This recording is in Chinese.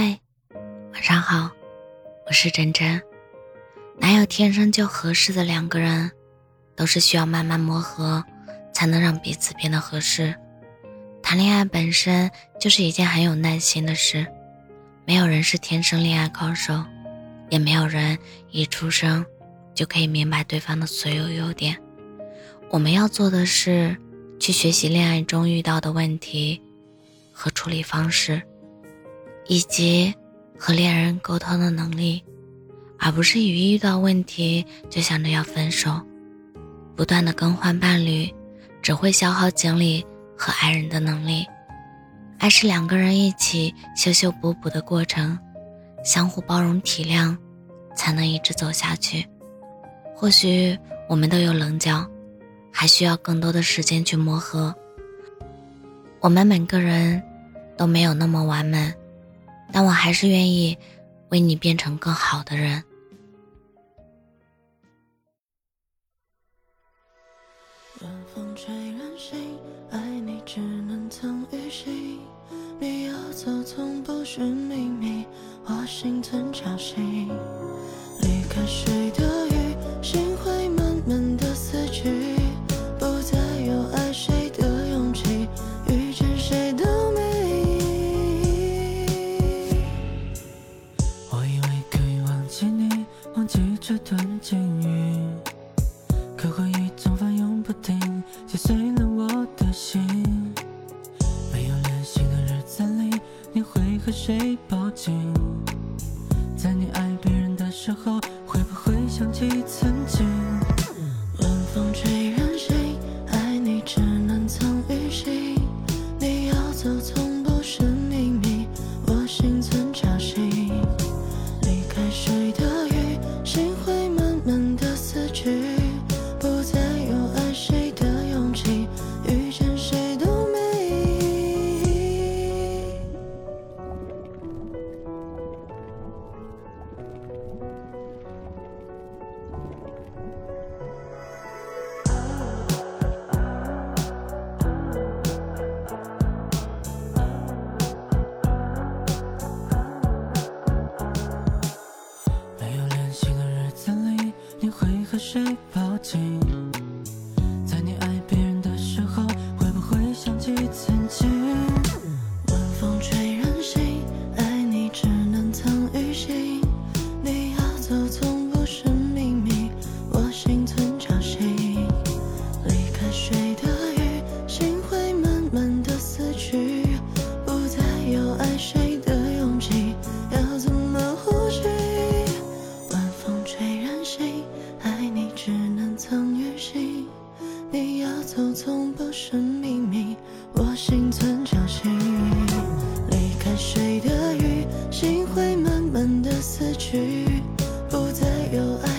嗨，晚上好，我是真真。哪有天生就合适的两个人，都是需要慢慢磨合，才能让彼此变得合适。谈恋爱本身就是一件很有耐心的事，没有人是天生恋爱高手，也没有人一出生就可以明白对方的所有优点。我们要做的是，去学习恋爱中遇到的问题和处理方式。以及和恋人沟通的能力，而不是一遇到问题就想着要分手。不断的更换伴侣，只会消耗精力和爱人的能力。爱是两个人一起修修补补的过程，相互包容体谅，才能一直走下去。或许我们都有棱角，还需要更多的时间去磨合。我们每个人都没有那么完美。但我还是愿意为你变成更好的人。晚风吹人心，爱你只能藏于心。你要走，从不是秘密，我心存侥幸。离开谁的这段境遇，可回忆总翻涌不停，击碎了我的心。没有联系的日子里，你会和谁抱紧？在你爱别人的时候，会不会想起曾谁抱紧。生秘密我心存侥幸离开水的鱼心会慢慢的死去不再有爱。